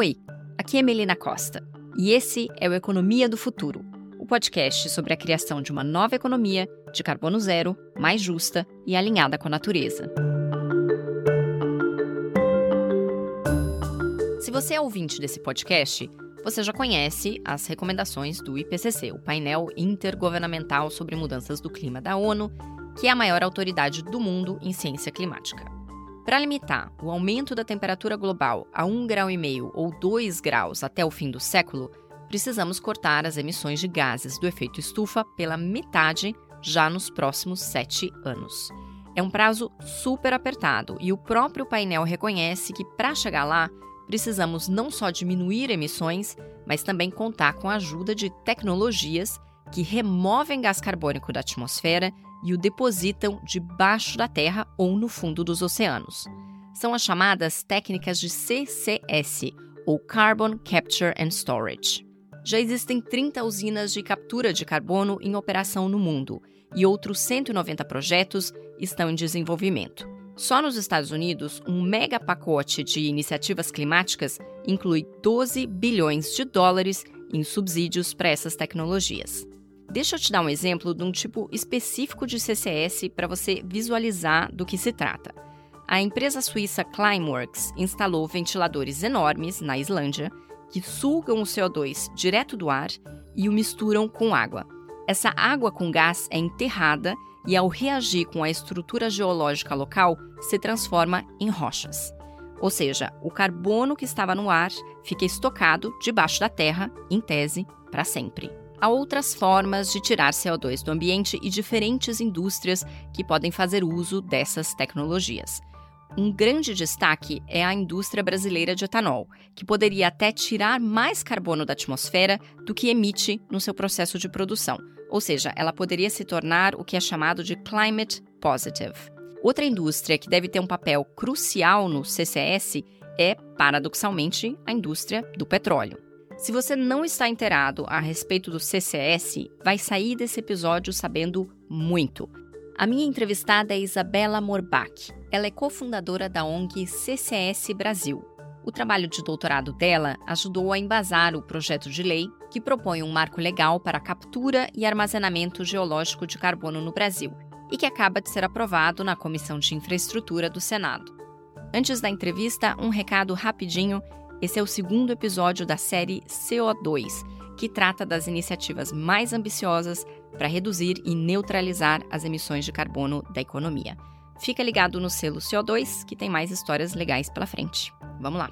Oi, aqui é Melina Costa e esse é o Economia do Futuro, o podcast sobre a criação de uma nova economia de carbono zero, mais justa e alinhada com a natureza. Se você é ouvinte desse podcast, você já conhece as recomendações do IPCC, o painel intergovernamental sobre mudanças do clima da ONU, que é a maior autoridade do mundo em ciência climática. Para limitar o aumento da temperatura global a 1,5 grau ou 2 graus até o fim do século, precisamos cortar as emissões de gases do efeito estufa pela metade já nos próximos sete anos. É um prazo super apertado e o próprio painel reconhece que, para chegar lá, precisamos não só diminuir emissões, mas também contar com a ajuda de tecnologias que removem gás carbônico da atmosfera e o depositam debaixo da terra ou no fundo dos oceanos. São as chamadas técnicas de CCS, ou Carbon Capture and Storage. Já existem 30 usinas de captura de carbono em operação no mundo e outros 190 projetos estão em desenvolvimento. Só nos Estados Unidos, um mega pacote de iniciativas climáticas inclui 12 bilhões de dólares em subsídios para essas tecnologias. Deixa eu te dar um exemplo de um tipo específico de CCS para você visualizar do que se trata. A empresa suíça Climeworks instalou ventiladores enormes na Islândia que sugam o CO2 direto do ar e o misturam com água. Essa água com gás é enterrada e, ao reagir com a estrutura geológica local, se transforma em rochas. Ou seja, o carbono que estava no ar fica estocado debaixo da terra, em tese, para sempre. Há outras formas de tirar CO2 do ambiente e diferentes indústrias que podem fazer uso dessas tecnologias. Um grande destaque é a indústria brasileira de etanol, que poderia até tirar mais carbono da atmosfera do que emite no seu processo de produção, ou seja, ela poderia se tornar o que é chamado de climate positive. Outra indústria que deve ter um papel crucial no CCS é, paradoxalmente, a indústria do petróleo. Se você não está inteirado a respeito do CCS, vai sair desse episódio sabendo muito. A minha entrevistada é Isabela Morbach. Ela é cofundadora da ONG CCS Brasil. O trabalho de doutorado dela ajudou a embasar o projeto de lei que propõe um marco legal para a captura e armazenamento geológico de carbono no Brasil e que acaba de ser aprovado na Comissão de Infraestrutura do Senado. Antes da entrevista, um recado rapidinho esse é o segundo episódio da série CO2, que trata das iniciativas mais ambiciosas para reduzir e neutralizar as emissões de carbono da economia. Fica ligado no selo CO2, que tem mais histórias legais pela frente. Vamos lá!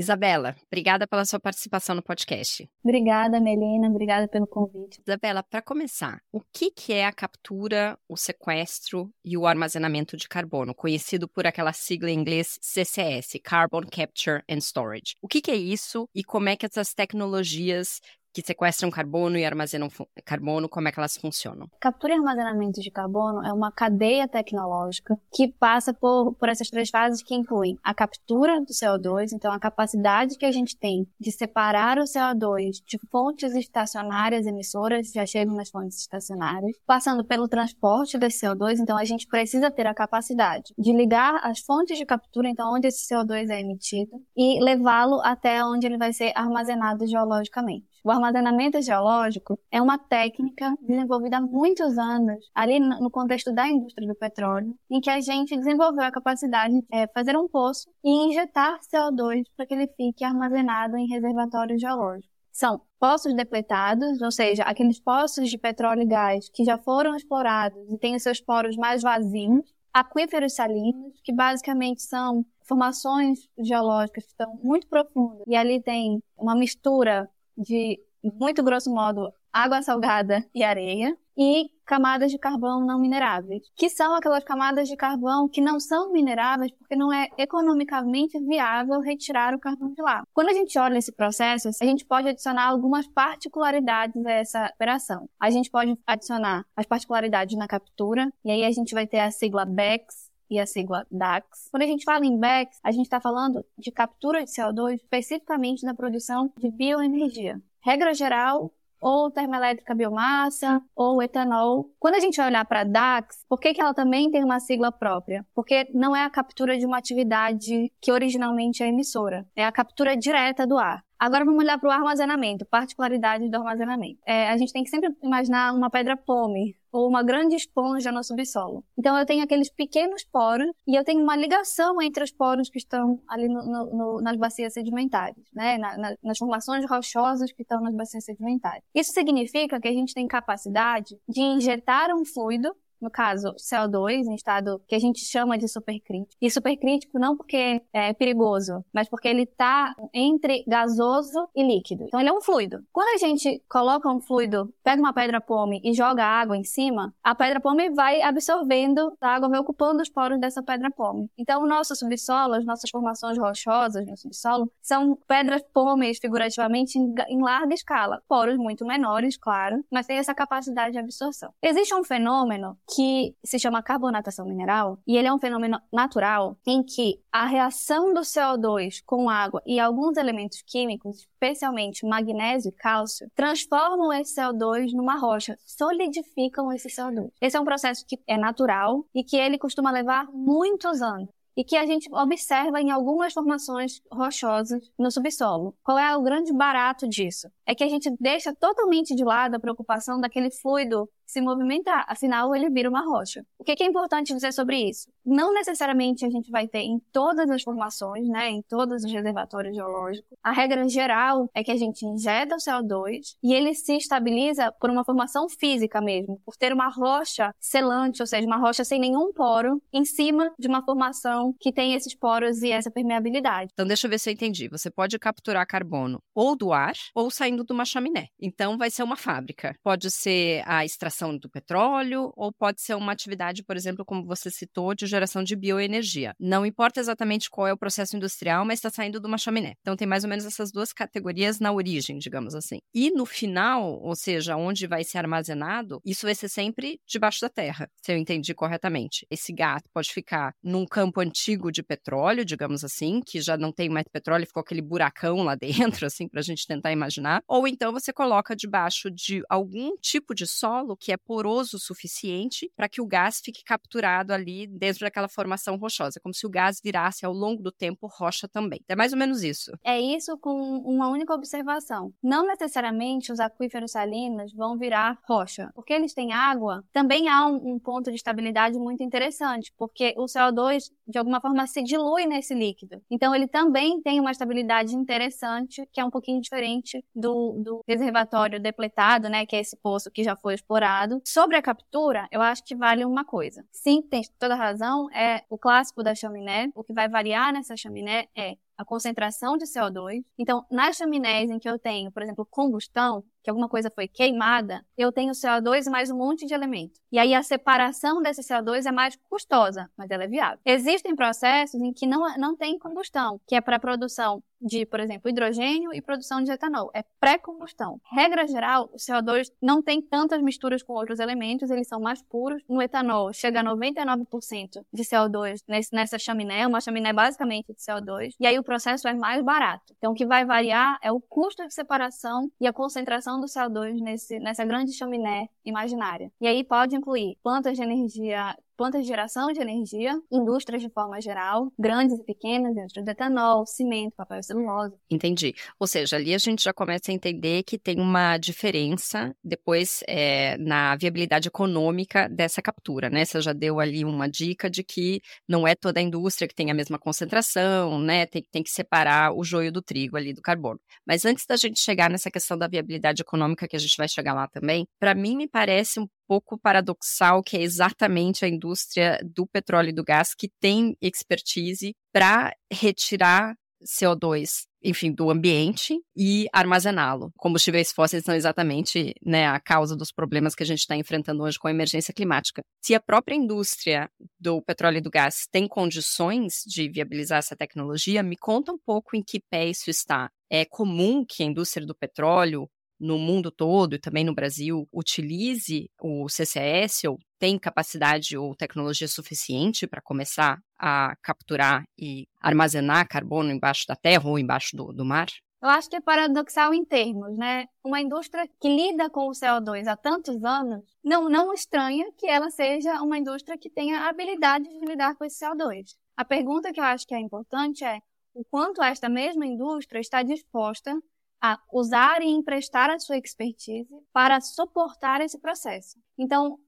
Isabela, obrigada pela sua participação no podcast. Obrigada, Melina, obrigada pelo convite. Isabela, para começar, o que, que é a captura, o sequestro e o armazenamento de carbono, conhecido por aquela sigla em inglês CCS, Carbon Capture and Storage? O que, que é isso e como é que essas tecnologias que sequestram carbono e armazenam carbono, como é que elas funcionam? Captura e armazenamento de carbono é uma cadeia tecnológica que passa por, por essas três fases que incluem a captura do CO2, então a capacidade que a gente tem de separar o CO2 de fontes estacionárias emissoras, já chegam nas fontes estacionárias, passando pelo transporte desse CO2, então a gente precisa ter a capacidade de ligar as fontes de captura, então onde esse CO2 é emitido, e levá-lo até onde ele vai ser armazenado geologicamente. O armazenamento geológico é uma técnica desenvolvida há muitos anos, ali no contexto da indústria do petróleo, em que a gente desenvolveu a capacidade de é, fazer um poço e injetar CO2 para que ele fique armazenado em reservatórios geológicos. São poços depletados, ou seja, aqueles poços de petróleo e gás que já foram explorados e têm os seus poros mais vazios, aquíferos salinos, que basicamente são formações geológicas que estão muito profundas e ali tem uma mistura de, muito grosso modo, água salgada e areia, e camadas de carvão não mineráveis, que são aquelas camadas de carvão que não são mineráveis porque não é economicamente viável retirar o carvão de lá. Quando a gente olha esse processo, a gente pode adicionar algumas particularidades a essa operação. A gente pode adicionar as particularidades na captura, e aí a gente vai ter a sigla BECS, e a sigla DAX. Quando a gente fala em BECS, a gente está falando de captura de CO2 especificamente na produção de bioenergia. Regra geral, ou termoelétrica biomassa, ou etanol. Quando a gente vai olhar para a DAX, por que, que ela também tem uma sigla própria? Porque não é a captura de uma atividade que originalmente é emissora, é a captura direta do ar. Agora vamos olhar para o armazenamento, particularidades do armazenamento. É, a gente tem que sempre imaginar uma pedra pome ou uma grande esponja no subsolo. Então eu tenho aqueles pequenos poros e eu tenho uma ligação entre os poros que estão ali no, no, no, nas bacias sedimentares, né? Na, na, nas formações rochosas que estão nas bacias sedimentares. Isso significa que a gente tem capacidade de injetar um fluido no caso, CO2 em estado que a gente chama de supercrítico. E supercrítico não porque é perigoso, mas porque ele está entre gasoso e líquido. Então ele é um fluido. Quando a gente coloca um fluido, pega uma pedra pome e joga água em cima, a pedra pome vai absorvendo, a água vai ocupando os poros dessa pedra pome. Então o nosso subsolo, as nossas formações rochosas no subsolo, são pedras pomes figurativamente em, larga escala. Poros muito menores, claro, mas tem essa capacidade de absorção. Existe um fenômeno que se chama carbonatação mineral, e ele é um fenômeno natural em que a reação do CO2 com água e alguns elementos químicos, especialmente magnésio e cálcio, transformam esse CO2 numa rocha, solidificam esse CO2. Esse é um processo que é natural e que ele costuma levar muitos anos e que a gente observa em algumas formações rochosas no subsolo. Qual é o grande barato disso? É que a gente deixa totalmente de lado a preocupação daquele fluido se movimentar, afinal ele vira uma rocha. O que é importante dizer sobre isso? Não necessariamente a gente vai ter em todas as formações, né, em todos os reservatórios geológicos. A regra geral é que a gente injeta o CO2 e ele se estabiliza por uma formação física mesmo, por ter uma rocha selante, ou seja, uma rocha sem nenhum poro, em cima de uma formação que tem esses poros e essa permeabilidade. Então deixa eu ver se eu entendi. Você pode capturar carbono ou do ar ou saindo de uma chaminé. Então vai ser uma fábrica. Pode ser a extração do petróleo, ou pode ser uma atividade, por exemplo, como você citou, de geração de bioenergia. Não importa exatamente qual é o processo industrial, mas está saindo de uma chaminé. Então tem mais ou menos essas duas categorias na origem, digamos assim. E no final, ou seja, onde vai ser armazenado, isso vai ser sempre debaixo da terra, se eu entendi corretamente. Esse gás pode ficar num campo antigo de petróleo, digamos assim, que já não tem mais petróleo, ficou aquele buracão lá dentro, assim, para a gente tentar imaginar. Ou então você coloca debaixo de algum tipo de solo que é poroso o suficiente para que o gás fique capturado ali dentro daquela formação rochosa, como se o gás virasse ao longo do tempo rocha também. É mais ou menos isso. É isso com uma única observação. Não necessariamente os aquíferos salinos vão virar rocha, porque eles têm água. Também há um, um ponto de estabilidade muito interessante, porque o CO2 de alguma forma se dilui nesse líquido. Então ele também tem uma estabilidade interessante, que é um pouquinho diferente do, do reservatório depletado, né, que é esse poço que já foi explorado Sobre a captura, eu acho que vale uma coisa. Sim, tem toda razão, é o clássico da chaminé. O que vai variar nessa chaminé é a concentração de CO2. Então, nas chaminés em que eu tenho, por exemplo, combustão, que alguma coisa foi queimada, eu tenho CO2 mais um monte de elementos. E aí a separação desse CO2 é mais custosa, mas ela é viável. Existem processos em que não, não tem combustão, que é para produção de, por exemplo, hidrogênio e produção de etanol. É pré-combustão. Regra geral, o CO2 não tem tantas misturas com outros elementos, eles são mais puros. No etanol, chega a 99% de CO2 nesse, nessa chaminé, uma chaminé basicamente de CO2, e aí o processo é mais barato. Então, o que vai variar é o custo de separação e a concentração do CO2 nesse, nessa grande chaminé imaginária. E aí pode incluir plantas de energia plantas de geração de energia, indústrias de forma geral, grandes e pequenas, indústria de etanol, cimento, papel celulose. Entendi. Ou seja, ali a gente já começa a entender que tem uma diferença depois é, na viabilidade econômica dessa captura, né? Você já deu ali uma dica de que não é toda a indústria que tem a mesma concentração, né? Tem, tem que separar o joio do trigo ali do carbono. Mas antes da gente chegar nessa questão da viabilidade econômica, que a gente vai chegar lá também, para mim me parece um pouco paradoxal que é exatamente a indústria do petróleo e do gás que tem expertise para retirar CO2 enfim, do ambiente e armazená-lo. Combustíveis fósseis são exatamente né, a causa dos problemas que a gente está enfrentando hoje com a emergência climática. Se a própria indústria do petróleo e do gás tem condições de viabilizar essa tecnologia, me conta um pouco em que pé isso está. É comum que a indústria do petróleo no mundo todo e também no Brasil utilize o CCS ou tem capacidade ou tecnologia suficiente para começar a capturar e armazenar carbono embaixo da terra ou embaixo do, do mar? Eu acho que é paradoxal em termos, né? Uma indústria que lida com o CO2 há tantos anos, não, não estranha que ela seja uma indústria que tenha habilidade de lidar com esse CO2. A pergunta que eu acho que é importante é o quanto esta mesma indústria está disposta a usar e emprestar a sua expertise para suportar esse processo. Então,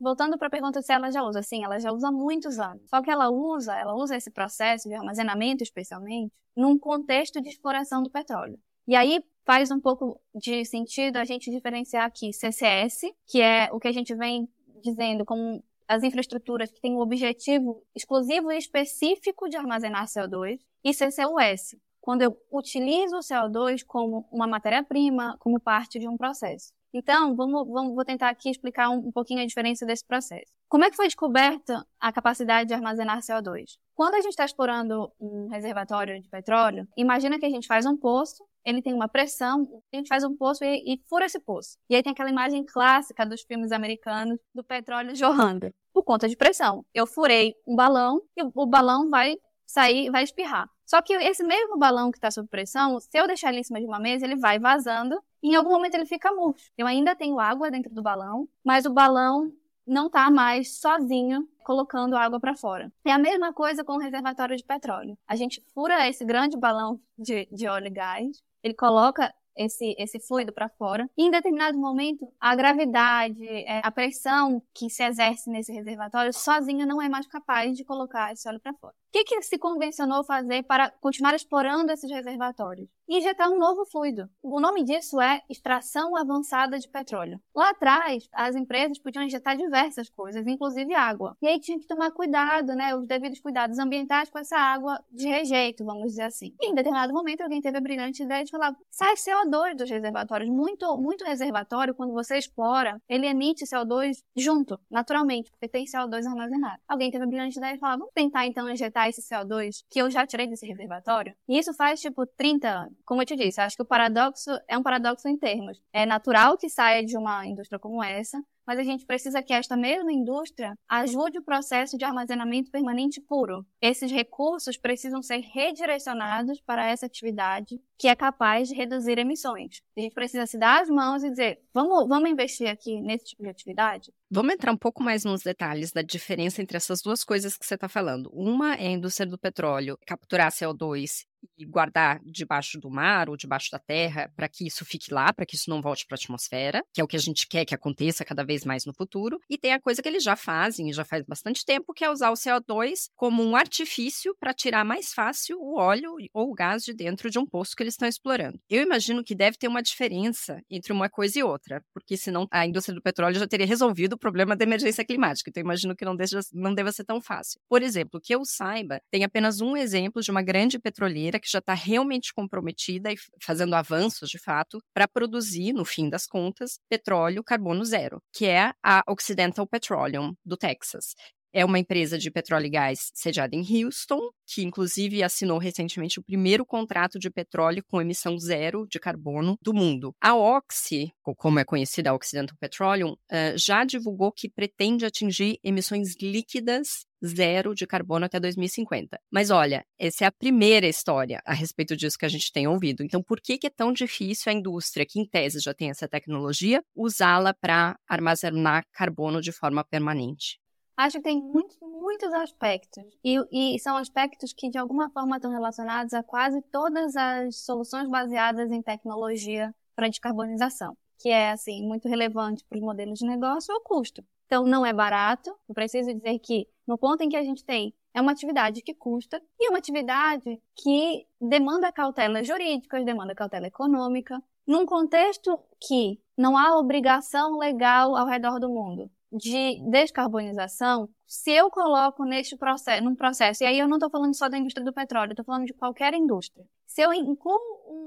voltando para a pergunta se ela já usa, sim, ela já usa há muitos anos. Só que ela usa, ela usa esse processo de armazenamento, especialmente, num contexto de exploração do petróleo. E aí faz um pouco de sentido a gente diferenciar aqui CCS, que é o que a gente vem dizendo como as infraestruturas que têm o objetivo exclusivo e específico de armazenar CO2, e CCUS, quando eu utilizo o CO2 como uma matéria-prima, como parte de um processo. Então, vamos, vamos, vou tentar aqui explicar um, um, pouquinho a diferença desse processo. Como é que foi descoberta a capacidade de armazenar CO2? Quando a gente está explorando um reservatório de petróleo, imagina que a gente faz um poço, ele tem uma pressão, a gente faz um poço e, e fura esse poço. E aí tem aquela imagem clássica dos filmes americanos do petróleo jorrando, por conta de pressão. Eu furei um balão e o balão vai sair, vai espirrar. Só que esse mesmo balão que está sob pressão, se eu deixar ele em cima de uma mesa, ele vai vazando e em algum momento ele fica murcho. Eu ainda tenho água dentro do balão, mas o balão não está mais sozinho colocando água para fora. É a mesma coisa com o reservatório de petróleo. A gente fura esse grande balão de, de óleo e gás, ele coloca esse, esse fluido para fora. E em determinado momento, a gravidade, é, a pressão que se exerce nesse reservatório sozinha não é mais capaz de colocar esse óleo para fora. Que, que se convencionou fazer para continuar explorando esses reservatórios? Injetar um novo fluido. O nome disso é extração avançada de petróleo. Lá atrás, as empresas podiam injetar diversas coisas, inclusive água. E aí tinha que tomar cuidado, né, os devidos cuidados ambientais com essa água de rejeito, vamos dizer assim. E em determinado momento, alguém teve a brilhante ideia de falar: sai CO2 dos reservatórios. Muito, muito reservatório, quando você explora, ele emite CO2 junto, naturalmente, porque tem CO2 armazenado. Alguém teve a brilhante ideia de falar: vamos tentar então injetar esse CO2 que eu já tirei desse reservatório. E isso faz, tipo, 30 anos. Como eu te disse, acho que o paradoxo é um paradoxo em termos. É natural que saia de uma indústria como essa, mas a gente precisa que esta mesma indústria ajude o processo de armazenamento permanente puro. Esses recursos precisam ser redirecionados para essa atividade que é capaz de reduzir emissões. A gente precisa se dar as mãos e dizer, vamos, vamos investir aqui nesse tipo de atividade? Vamos entrar um pouco mais nos detalhes da diferença entre essas duas coisas que você está falando. Uma é a indústria do petróleo capturar CO2 e guardar debaixo do mar ou debaixo da terra para que isso fique lá, para que isso não volte para a atmosfera, que é o que a gente quer que aconteça cada vez mais no futuro. E tem a coisa que eles já fazem e já faz bastante tempo, que é usar o CO2 como um artifício para tirar mais fácil o óleo ou o gás de dentro de um poço que eles estão explorando. Eu imagino que deve ter uma diferença entre uma coisa e outra, porque senão a indústria do petróleo já teria resolvido o problema da emergência climática. Então, eu imagino que não, deixa, não deva ser tão fácil. Por exemplo, que eu saiba, tem apenas um exemplo de uma grande petroleira que já está realmente comprometida e fazendo avanços de fato para produzir, no fim das contas, petróleo carbono zero, que é a Occidental Petroleum do Texas. É uma empresa de petróleo e gás sediada em Houston, que inclusive assinou recentemente o primeiro contrato de petróleo com emissão zero de carbono do mundo. A Oxy, como é conhecida a Occidental Petroleum, já divulgou que pretende atingir emissões líquidas zero de carbono até 2050. Mas olha, essa é a primeira história a respeito disso que a gente tem ouvido. Então, por que é tão difícil a indústria, que em tese já tem essa tecnologia, usá-la para armazenar carbono de forma permanente? Acho que tem muitos, muitos aspectos. E, e são aspectos que, de alguma forma, estão relacionados a quase todas as soluções baseadas em tecnologia para descarbonização, que é, assim, muito relevante para os modelos de negócio, é o custo. Então, não é barato. Eu preciso dizer que, no ponto em que a gente tem, é uma atividade que custa e é uma atividade que demanda cautela jurídica, demanda cautela econômica, num contexto que não há obrigação legal ao redor do mundo de descarbonização, se eu coloco neste processo, num processo, e aí eu não estou falando só da indústria do petróleo, estou falando de qualquer indústria. Se eu incluo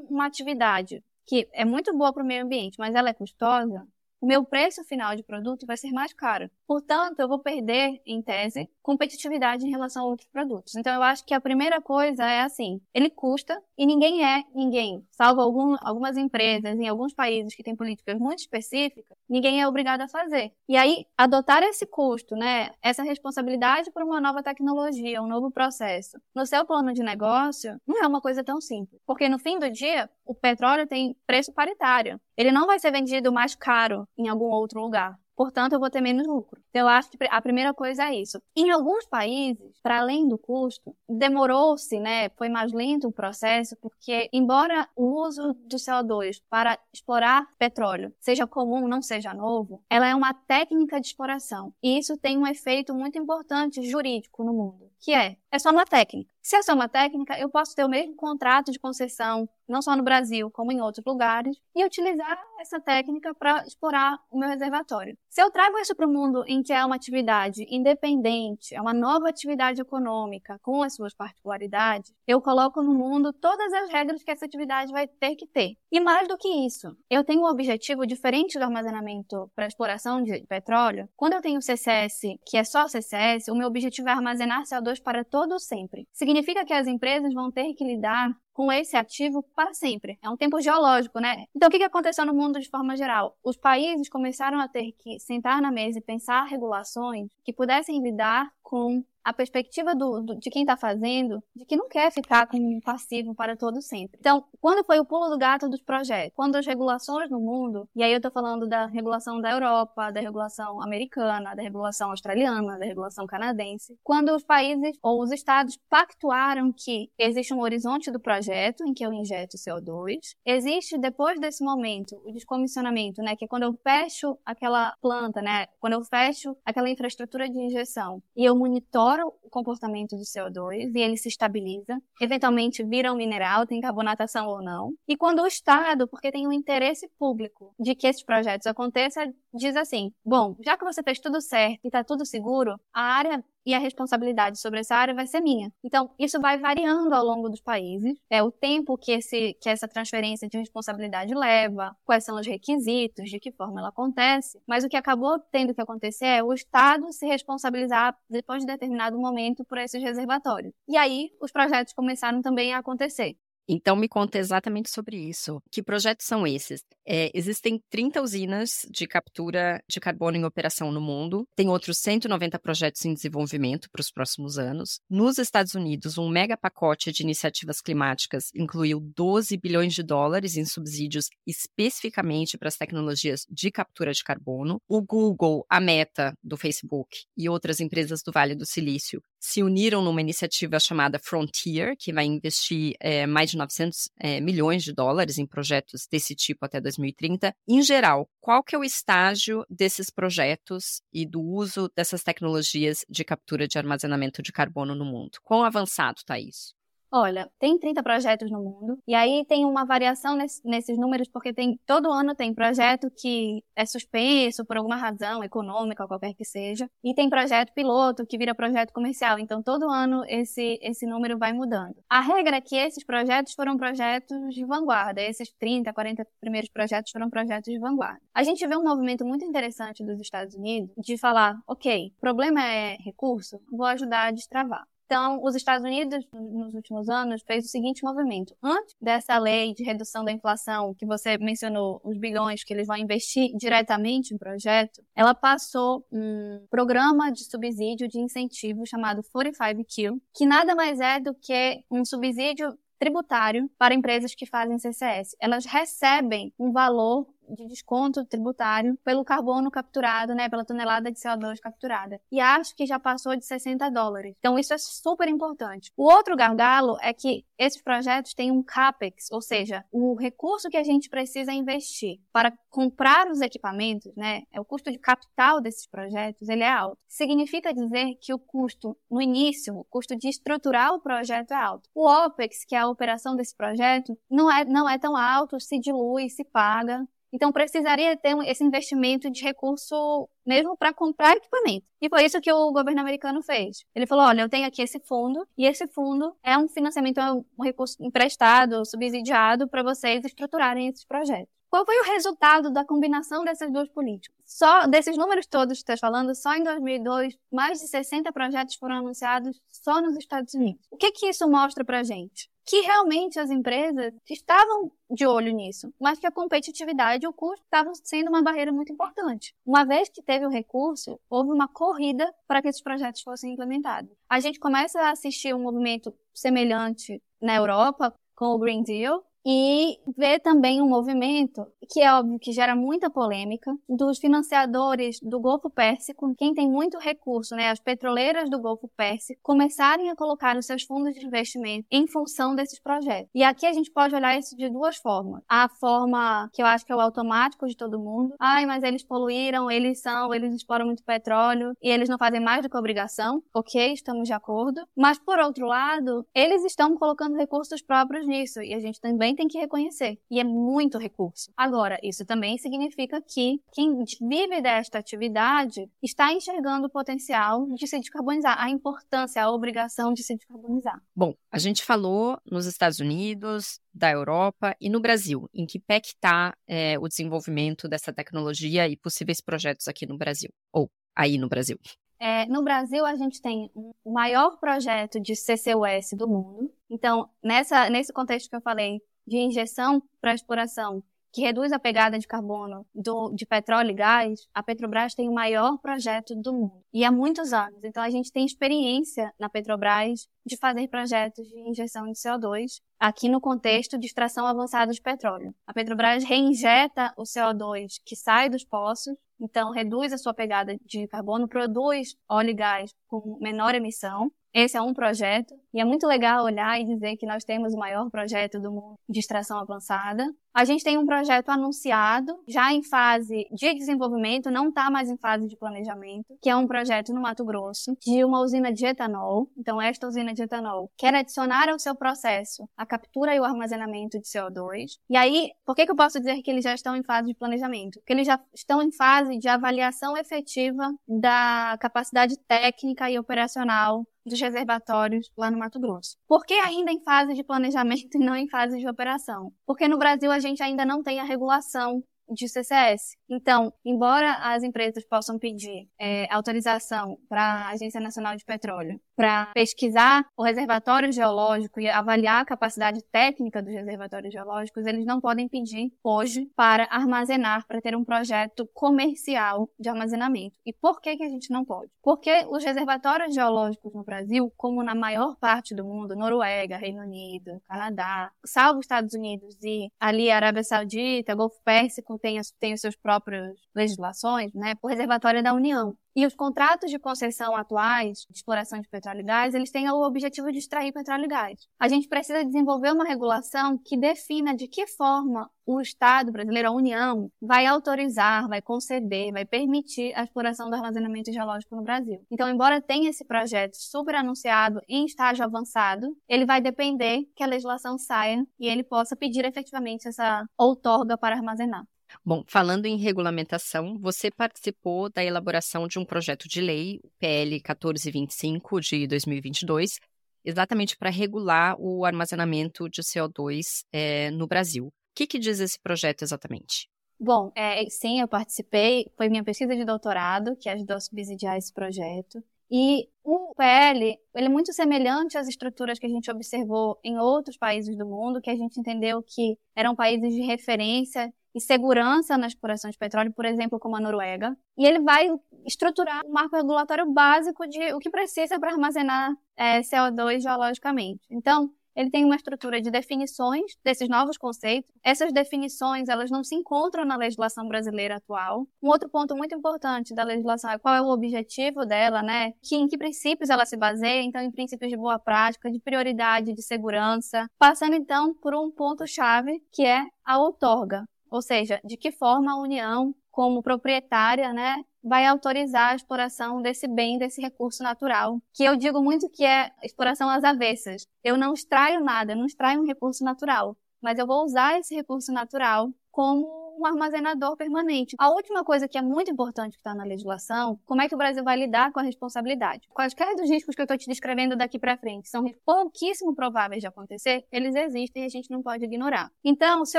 uma atividade que é muito boa para o meio ambiente, mas ela é custosa, o meu preço final de produto vai ser mais caro. Portanto, eu vou perder, em tese, competitividade em relação a outros produtos. Então, eu acho que a primeira coisa é assim: ele custa e ninguém é ninguém, salvo algum, algumas empresas em alguns países que têm políticas muito específicas, ninguém é obrigado a fazer. E aí, adotar esse custo, né, essa responsabilidade por uma nova tecnologia, um novo processo, no seu plano de negócio, não é uma coisa tão simples. Porque no fim do dia, o petróleo tem preço paritário. Ele não vai ser vendido mais caro em algum outro lugar portanto eu vou ter menos lucro. Então, eu acho que a primeira coisa é isso. Em alguns países, para além do custo, demorou-se, né, foi mais lento o processo, porque embora o uso do CO2 para explorar petróleo seja comum, não seja novo, ela é uma técnica de exploração. E isso tem um efeito muito importante jurídico no mundo, que é, é só uma técnica. Se é só uma técnica, eu posso ter o mesmo contrato de concessão, não só no Brasil, como em outros lugares, e utilizar essa técnica para explorar o meu reservatório. Se eu trago isso para o mundo em que é uma atividade independente, é uma nova atividade econômica com as suas particularidades, eu coloco no mundo todas as regras que essa atividade vai ter que ter. E mais do que isso, eu tenho um objetivo diferente do armazenamento para exploração de petróleo. Quando eu tenho CCS, que é só CCS, o meu objetivo é armazenar CO2 para todo sempre. Que as empresas vão ter que lidar com esse ativo para sempre. É um tempo geológico, né? Então, o que aconteceu no mundo de forma geral? Os países começaram a ter que sentar na mesa e pensar regulações que pudessem lidar com a perspectiva do, do, de quem está fazendo, de que não quer ficar com um passivo para todo sempre. Então, quando foi o pulo do gato dos projetos? Quando as regulações no mundo, e aí eu estou falando da regulação da Europa, da regulação americana, da regulação australiana, da regulação canadense, quando os países ou os estados pactuaram que existe um horizonte do projeto em que eu injeto CO2, existe depois desse momento o descomissionamento, né, que é quando eu fecho aquela planta, né, quando eu fecho aquela infraestrutura de injeção e eu monitoro melhora o comportamento do CO2 e ele se estabiliza. Eventualmente vira um mineral, tem carbonatação ou não. E quando o Estado, porque tem um interesse público de que esses projetos aconteçam, diz assim: bom, já que você fez tudo certo e está tudo seguro, a área e a responsabilidade sobre essa área vai ser minha. Então, isso vai variando ao longo dos países, é o tempo que, esse, que essa transferência de responsabilidade leva, quais são os requisitos, de que forma ela acontece, mas o que acabou tendo que acontecer é o Estado se responsabilizar depois de determinado momento por esses reservatórios. E aí, os projetos começaram também a acontecer. Então, me conta exatamente sobre isso. Que projetos são esses? É, existem 30 usinas de captura de carbono em operação no mundo, tem outros 190 projetos em desenvolvimento para os próximos anos. Nos Estados Unidos, um mega pacote de iniciativas climáticas incluiu 12 bilhões de dólares em subsídios especificamente para as tecnologias de captura de carbono. O Google, a Meta do Facebook e outras empresas do Vale do Silício se uniram numa iniciativa chamada Frontier, que vai investir é, mais de 900 é, milhões de dólares em projetos desse tipo até 2030. Em geral, qual que é o estágio desses projetos e do uso dessas tecnologias de captura de armazenamento de carbono no mundo? Quão avançado está isso? Olha, tem 30 projetos no mundo, e aí tem uma variação nesse, nesses números, porque tem todo ano tem projeto que é suspenso por alguma razão econômica ou qualquer que seja, e tem projeto piloto que vira projeto comercial. Então, todo ano esse, esse número vai mudando. A regra é que esses projetos foram projetos de vanguarda, esses 30, 40 primeiros projetos foram projetos de vanguarda. A gente vê um movimento muito interessante dos Estados Unidos de falar, ok, problema é recurso, vou ajudar a destravar. Então, os Estados Unidos, nos últimos anos, fez o seguinte movimento. Antes dessa lei de redução da inflação, que você mencionou, os bilhões que eles vão investir diretamente em projeto, ela passou um programa de subsídio de incentivo chamado 45Q, que nada mais é do que um subsídio tributário para empresas que fazem CCS. Elas recebem um valor de desconto tributário pelo carbono capturado, né, pela tonelada de CO2 capturada. E acho que já passou de 60 dólares. Então isso é super importante. O outro gargalo é que esses projetos têm um capex, ou seja, o recurso que a gente precisa investir para comprar os equipamentos, né, é o custo de capital desses projetos, ele é alto. Significa dizer que o custo no início, o custo de estruturar o projeto é alto. O OPEX, que é a operação desse projeto, não é, não é tão alto, se dilui, se paga, então precisaria ter esse investimento de recurso mesmo para comprar equipamento. E foi isso que o governo americano fez. Ele falou: olha, eu tenho aqui esse fundo, e esse fundo é um financiamento, é um recurso emprestado, subsidiado para vocês estruturarem esses projetos. Qual foi o resultado da combinação dessas duas políticas? Só desses números todos que está falando, só em 2002, mais de 60 projetos foram anunciados só nos Estados Unidos. O que que isso mostra para gente? Que realmente as empresas estavam de olho nisso, mas que a competitividade e o custo estavam sendo uma barreira muito importante. Uma vez que teve o recurso, houve uma corrida para que esses projetos fossem implementados. A gente começa a assistir um movimento semelhante na Europa com o Green Deal, e ver também um movimento que é óbvio que gera muita polêmica dos financiadores do Golfo Pérsico, quem tem muito recurso, né, as petroleiras do Golfo Pérsico, começarem a colocar os seus fundos de investimento em função desses projetos. E aqui a gente pode olhar isso de duas formas. A forma que eu acho que é o automático de todo mundo. Ai, mas eles poluíram, eles são, eles exploram muito petróleo e eles não fazem mais do que obrigação. Ok, estamos de acordo. Mas por outro lado, eles estão colocando recursos próprios nisso e a gente também tem que reconhecer. E é muito recurso. Agora, isso também significa que quem vive desta atividade está enxergando o potencial de se descarbonizar, a importância, a obrigação de se descarbonizar. Bom, a gente falou nos Estados Unidos, da Europa e no Brasil. Em que pé está é, o desenvolvimento dessa tecnologia e possíveis projetos aqui no Brasil? Ou aí no Brasil? É, no Brasil, a gente tem o maior projeto de CCUS do mundo. Então, nessa, nesse contexto que eu falei, de injeção para exploração que reduz a pegada de carbono do, de petróleo e gás, a Petrobras tem o maior projeto do mundo. E há muitos anos. Então a gente tem experiência na Petrobras de fazer projetos de injeção de CO2 aqui no contexto de extração avançada de petróleo. A Petrobras reinjeta o CO2 que sai dos poços, então reduz a sua pegada de carbono, produz óleo e gás com menor emissão esse é um projeto e é muito legal olhar e dizer que nós temos o maior projeto do mundo de extração avançada. A gente tem um projeto anunciado, já em fase de desenvolvimento, não está mais em fase de planejamento, que é um projeto no Mato Grosso de uma usina de etanol. Então, esta usina de etanol quer adicionar ao seu processo a captura e o armazenamento de CO2. E aí, por que, que eu posso dizer que eles já estão em fase de planejamento? Porque eles já estão em fase de avaliação efetiva da capacidade técnica e operacional dos reservatórios lá no Mato Grosso. Por que ainda em fase de planejamento e não em fase de operação? Porque no Brasil a gente ainda não tem a regulação de CCS. Então, embora as empresas possam pedir é, autorização para a Agência Nacional de Petróleo para pesquisar o reservatório geológico e avaliar a capacidade técnica dos reservatórios geológicos, eles não podem pedir hoje para armazenar, para ter um projeto comercial de armazenamento. E por que, que a gente não pode? Porque os reservatórios geológicos no Brasil, como na maior parte do mundo, Noruega, Reino Unido, Canadá, salvo Estados Unidos e ali Arábia Saudita, Golfo Pérsico, tem, tem os seus próprios próprias legislações, né, por reservatório da União. E os contratos de concessão atuais de exploração de petróleo e gás, eles têm o objetivo de extrair petróleo e gás. A gente precisa desenvolver uma regulação que defina de que forma o Estado brasileiro, a União, vai autorizar, vai conceder, vai permitir a exploração do armazenamento geológico no Brasil. Então, embora tenha esse projeto super anunciado em estágio avançado, ele vai depender que a legislação saia e ele possa pedir efetivamente essa outorga para armazenar. Bom, falando em regulamentação, você participou da elaboração de um projeto de lei, o PL 1425 de 2022, exatamente para regular o armazenamento de CO2 é, no Brasil. O que, que diz esse projeto exatamente? Bom, é, sim, eu participei. Foi minha pesquisa de doutorado que ajudou a subsidiar esse projeto. E o PL ele é muito semelhante às estruturas que a gente observou em outros países do mundo, que a gente entendeu que eram países de referência e segurança na exploração de petróleo, por exemplo, como a Noruega. E ele vai estruturar um marco regulatório básico de o que precisa para armazenar é, CO2 geologicamente. Então, ele tem uma estrutura de definições desses novos conceitos. Essas definições, elas não se encontram na legislação brasileira atual. Um outro ponto muito importante da legislação é qual é o objetivo dela, né? Que, em que princípios ela se baseia, então em princípios de boa prática, de prioridade, de segurança, passando então por um ponto chave que é a outorga. Ou seja, de que forma a União, como proprietária, né, vai autorizar a exploração desse bem, desse recurso natural, que eu digo muito que é exploração às avessas. Eu não extraio nada, não extraio um recurso natural, mas eu vou usar esse recurso natural como um armazenador permanente. A última coisa que é muito importante que está na legislação, como é que o Brasil vai lidar com a responsabilidade? Quaisquer dos riscos que eu estou te descrevendo daqui para frente são pouquíssimo prováveis de acontecer, eles existem e a gente não pode ignorar. Então, se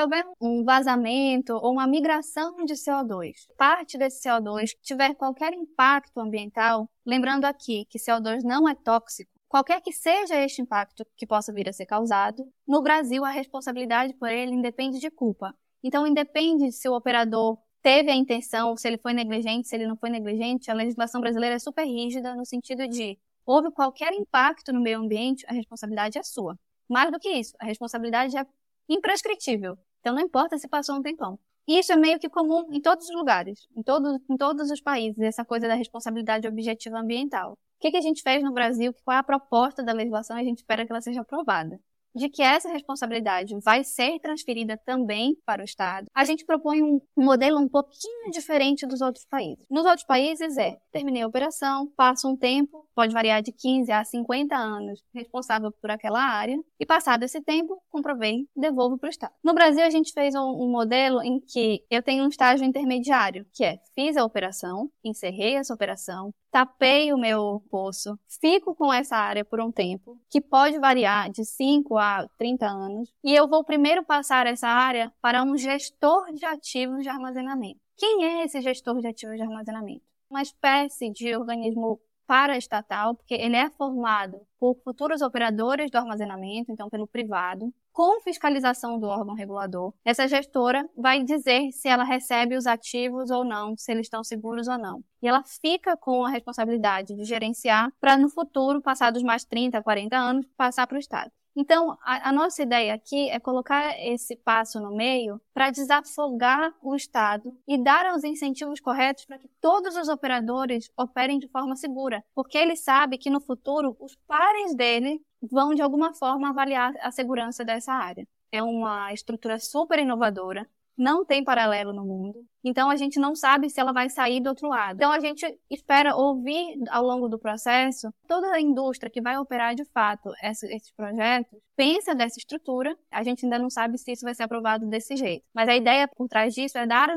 houver um vazamento ou uma migração de CO2, parte desse CO2 tiver qualquer impacto ambiental, lembrando aqui que CO2 não é tóxico, qualquer que seja este impacto que possa vir a ser causado, no Brasil a responsabilidade por ele independe de culpa. Então, independe se o operador teve a intenção, se ele foi negligente, se ele não foi negligente, a legislação brasileira é super rígida no sentido de houve qualquer impacto no meio ambiente, a responsabilidade é sua. Mais do que isso, a responsabilidade é imprescritível. Então, não importa se passou um tempão. Isso é meio que comum em todos os lugares, em, todo, em todos os países, essa coisa da responsabilidade objetiva ambiental. O que, que a gente fez no Brasil? Qual é a proposta da legislação? A gente espera que ela seja aprovada de que essa responsabilidade vai ser transferida também para o Estado, a gente propõe um modelo um pouquinho diferente dos outros países. Nos outros países é, terminei a operação, passa um tempo, pode variar de 15 a 50 anos responsável por aquela área, e passado esse tempo, comprovei, devolvo para o Estado. No Brasil, a gente fez um, um modelo em que eu tenho um estágio intermediário, que é, fiz a operação, encerrei essa operação, tapei o meu poço, fico com essa área por um tempo, que pode variar de 5 a 30 anos, e eu vou primeiro passar essa área para um gestor de ativos de armazenamento. Quem é esse gestor de ativos de armazenamento? Uma espécie de organismo paraestatal, porque ele é formado por futuros operadores do armazenamento, então pelo privado, com fiscalização do órgão regulador. Essa gestora vai dizer se ela recebe os ativos ou não, se eles estão seguros ou não. E ela fica com a responsabilidade de gerenciar para no futuro, passados mais 30, 40 anos, passar para o Estado. Então, a, a, nossa ideia aqui é colocar esse passo no meio para desafogar o Estado e dar os incentivos corretos para que todos os operadores operem de forma segura, porque ele sabe que no futuro os pares dele vão de alguma forma avaliar a segurança dessa área. É uma estrutura super inovadora não tem paralelo no mundo. Então a gente não sabe se ela vai sair do outro lado. Então a gente espera ouvir ao longo do processo toda a indústria que vai operar de fato esses projetos pensa dessa estrutura. A gente ainda não sabe se isso vai ser aprovado desse jeito. Mas a ideia por trás disso é dar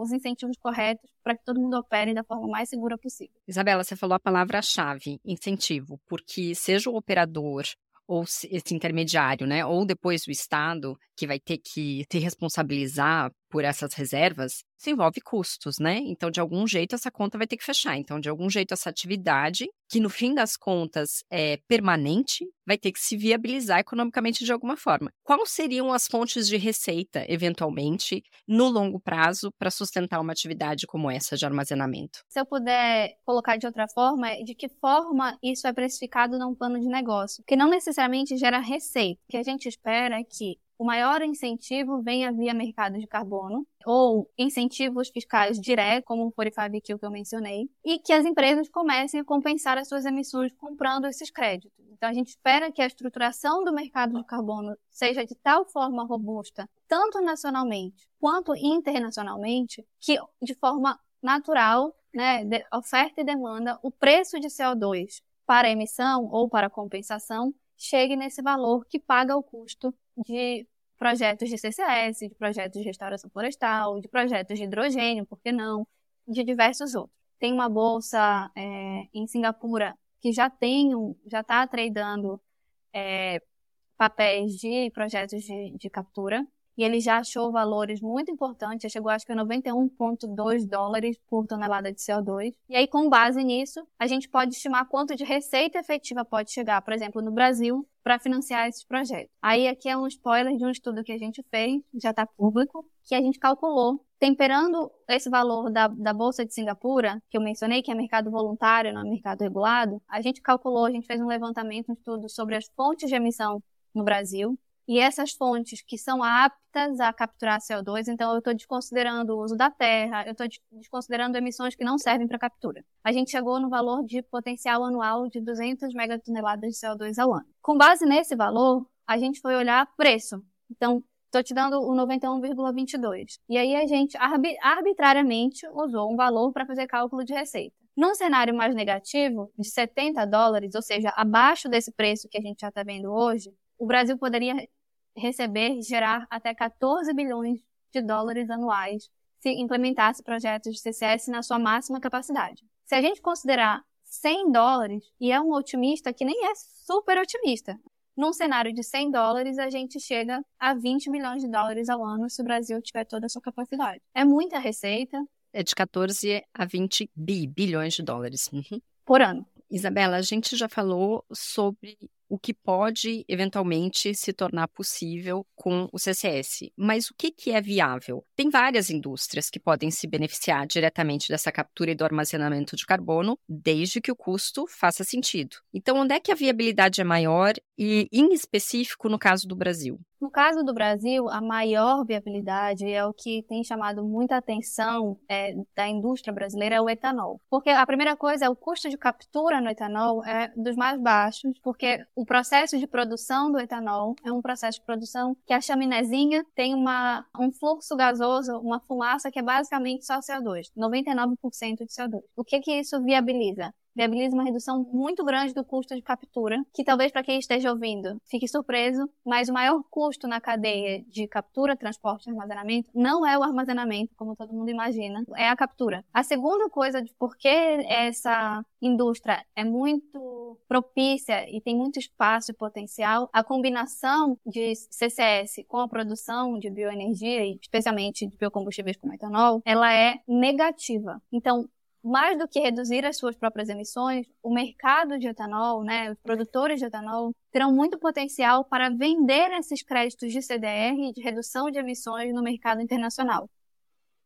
os incentivos corretos para que todo mundo opere da forma mais segura possível. Isabela, você falou a palavra-chave, incentivo, porque seja o operador ou esse intermediário, né? Ou depois o Estado, que vai ter que se responsabilizar por essas reservas, isso envolve custos, né? Então, de algum jeito, essa conta vai ter que fechar. Então, de algum jeito, essa atividade, que no fim das contas é permanente, vai ter que se viabilizar economicamente de alguma forma. Quais seriam as fontes de receita, eventualmente, no longo prazo, para sustentar uma atividade como essa de armazenamento? Se eu puder colocar de outra forma, de que forma isso é precificado num plano de negócio? Que não necessariamente gera receita. O que a gente espera é que o maior incentivo venha via mercado de carbono ou incentivos fiscais diretos, como o 45Q que eu mencionei, e que as empresas comecem a compensar as suas emissões comprando esses créditos. Então, a gente espera que a estruturação do mercado de carbono seja de tal forma robusta, tanto nacionalmente quanto internacionalmente, que de forma natural, né, oferta e demanda, o preço de CO2 para emissão ou para compensação chegue nesse valor que paga o custo de projetos de CCS, de projetos de restauração florestal, de projetos de hidrogênio, por que não, de diversos outros. Tem uma bolsa é, em Singapura que já tem, já está tradando é, papéis de projetos de, de captura e ele já achou valores muito importantes, chegou acho que a 91,2 dólares por tonelada de CO2. E aí, com base nisso, a gente pode estimar quanto de receita efetiva pode chegar, por exemplo, no Brasil, para financiar esses projetos. Aí aqui é um spoiler de um estudo que a gente fez, já está público, que a gente calculou, temperando esse valor da, da Bolsa de Singapura, que eu mencionei, que é mercado voluntário, não é mercado regulado, a gente calculou, a gente fez um levantamento, um estudo sobre as fontes de emissão no Brasil, e essas fontes que são aptas a capturar CO2, então eu estou desconsiderando o uso da terra, eu estou desconsiderando emissões que não servem para captura. A gente chegou no valor de potencial anual de 200 megatoneladas de CO2 ao ano. Com base nesse valor, a gente foi olhar preço. Então, estou te dando o 91,22. E aí a gente arbitrariamente usou um valor para fazer cálculo de receita. Num cenário mais negativo, de 70 dólares, ou seja, abaixo desse preço que a gente já está vendo hoje, o Brasil poderia receber, gerar até 14 bilhões de dólares anuais se implementasse projetos de CCS na sua máxima capacidade. Se a gente considerar 100 dólares, e é um otimista que nem é super otimista, num cenário de 100 dólares, a gente chega a 20 milhões de dólares ao ano se o Brasil tiver toda a sua capacidade. É muita receita. É de 14 a 20 bi, bilhões de dólares. Uhum. Por ano. Isabela, a gente já falou sobre o que pode eventualmente se tornar possível com o CCS. Mas o que, que é viável? Tem várias indústrias que podem se beneficiar diretamente dessa captura e do armazenamento de carbono, desde que o custo faça sentido. Então, onde é que a viabilidade é maior e, em específico, no caso do Brasil? No caso do Brasil, a maior viabilidade é o que tem chamado muita atenção é, da indústria brasileira é o etanol. Porque a primeira coisa é o custo de captura no etanol é dos mais baixos, porque o processo de produção do etanol é um processo de produção que a chaminézinha tem uma, um fluxo gasoso, uma fumaça que é basicamente só CO2, 99% de CO2. O que que isso viabiliza? Viabiliza uma redução muito grande do custo de captura, que talvez para quem esteja ouvindo fique surpreso, mas o maior custo na cadeia de captura, transporte e armazenamento não é o armazenamento, como todo mundo imagina, é a captura. A segunda coisa de por que essa indústria é muito propícia e tem muito espaço e potencial, a combinação de CCS com a produção de bioenergia, especialmente de biocombustíveis como etanol, ela é negativa. Então, mais do que reduzir as suas próprias emissões, o mercado de etanol, né, os produtores de etanol, terão muito potencial para vender esses créditos de CDR de redução de emissões no mercado internacional.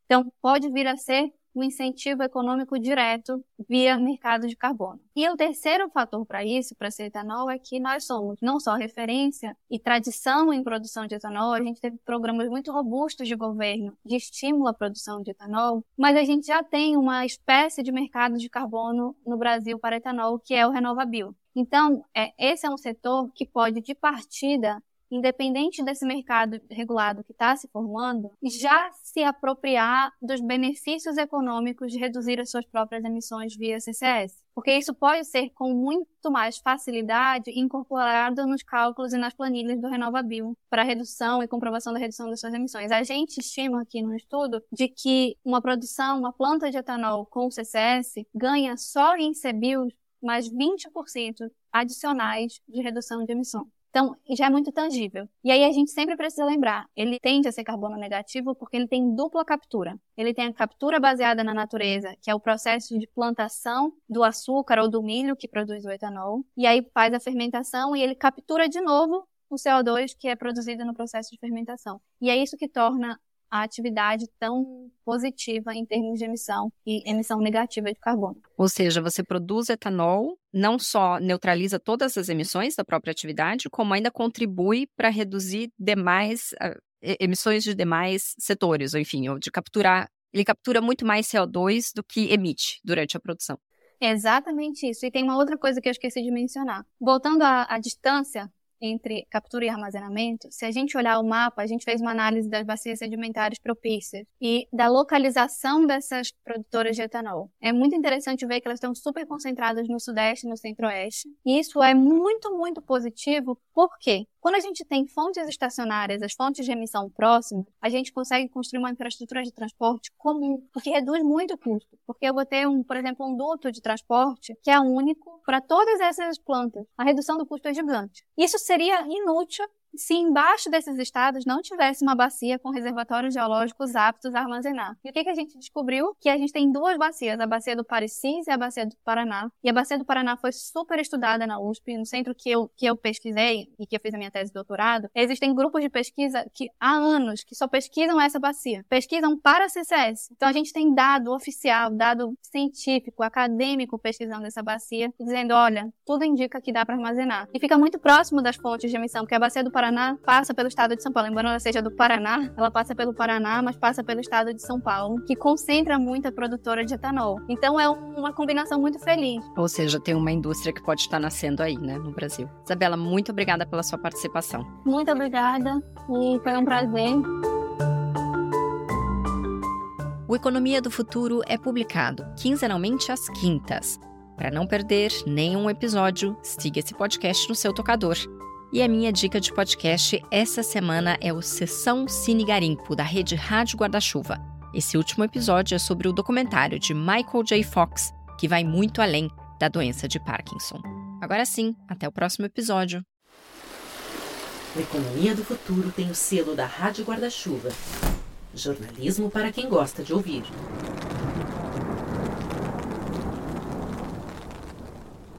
Então, pode vir a ser um incentivo econômico direto via mercado de carbono. E o terceiro fator para isso, para ser etanol, é que nós somos não só referência e tradição em produção de etanol, a gente teve programas muito robustos de governo de estímulo à produção de etanol, mas a gente já tem uma espécie de mercado de carbono no Brasil para etanol, que é o Renovabil. Então, é, esse é um setor que pode, de partida, independente desse mercado regulado que está se formando, já se apropriar dos benefícios econômicos de reduzir as suas próprias emissões via CCS. Porque isso pode ser com muito mais facilidade incorporado nos cálculos e nas planilhas do RenovaBio para redução e comprovação da redução das suas emissões. A gente estima aqui no estudo de que uma produção, uma planta de etanol com CCS ganha só em CBIOS mais 20% adicionais de redução de emissão. Então, já é muito tangível. E aí a gente sempre precisa lembrar, ele tende a ser carbono negativo porque ele tem dupla captura. Ele tem a captura baseada na natureza, que é o processo de plantação do açúcar ou do milho que produz o etanol, e aí faz a fermentação e ele captura de novo o CO2 que é produzido no processo de fermentação. E é isso que torna a atividade tão positiva em termos de emissão e emissão negativa de carbono. Ou seja, você produz etanol, não só neutraliza todas as emissões da própria atividade, como ainda contribui para reduzir demais emissões de demais setores, ou enfim, ou de capturar. Ele captura muito mais CO2 do que emite durante a produção. Exatamente isso. E tem uma outra coisa que eu esqueci de mencionar. Voltando à, à distância entre captura e armazenamento, se a gente olhar o mapa, a gente fez uma análise das bacias sedimentares propícias e da localização dessas produtoras de etanol. É muito interessante ver que elas estão super concentradas no sudeste e no centro-oeste. E isso é muito, muito positivo, porque quando a gente tem fontes estacionárias, as fontes de emissão próximas, a gente consegue construir uma infraestrutura de transporte comum, o que reduz muito o custo. Porque eu vou ter, um, por exemplo, um duto de transporte que é único para todas essas plantas. A redução do custo é gigante. Isso seria inútil se embaixo desses estados não tivesse uma bacia com reservatórios geológicos aptos a armazenar. E o que, que a gente descobriu? Que a gente tem duas bacias, a bacia do Parecis e a bacia do Paraná. E a bacia do Paraná foi super estudada na USP, no centro que eu, que eu pesquisei e que eu fiz a minha tese de doutorado. Existem grupos de pesquisa que há anos que só pesquisam essa bacia. Pesquisam para CCS. Então a gente tem dado oficial, dado científico, acadêmico pesquisando essa bacia, dizendo, olha, tudo indica que dá para armazenar. E fica muito próximo das fontes de emissão, porque a bacia do Paraná passa pelo estado de São Paulo. Embora ela seja do Paraná, ela passa pelo Paraná, mas passa pelo estado de São Paulo, que concentra muita produtora de etanol. Então é uma combinação muito feliz. Ou seja, tem uma indústria que pode estar nascendo aí, né, no Brasil. Isabela, muito obrigada pela sua participação. Muito obrigada e foi um prazer. O Economia do Futuro é publicado quinzenalmente às quintas. Para não perder nenhum episódio, siga esse podcast no seu tocador. E a minha dica de podcast essa semana é o Sessão Cine Garimpo, da rede Rádio Guarda-Chuva. Esse último episódio é sobre o documentário de Michael J. Fox, que vai muito além da doença de Parkinson. Agora sim, até o próximo episódio. A Economia do Futuro tem o selo da Rádio Guarda-Chuva. Jornalismo para quem gosta de ouvir.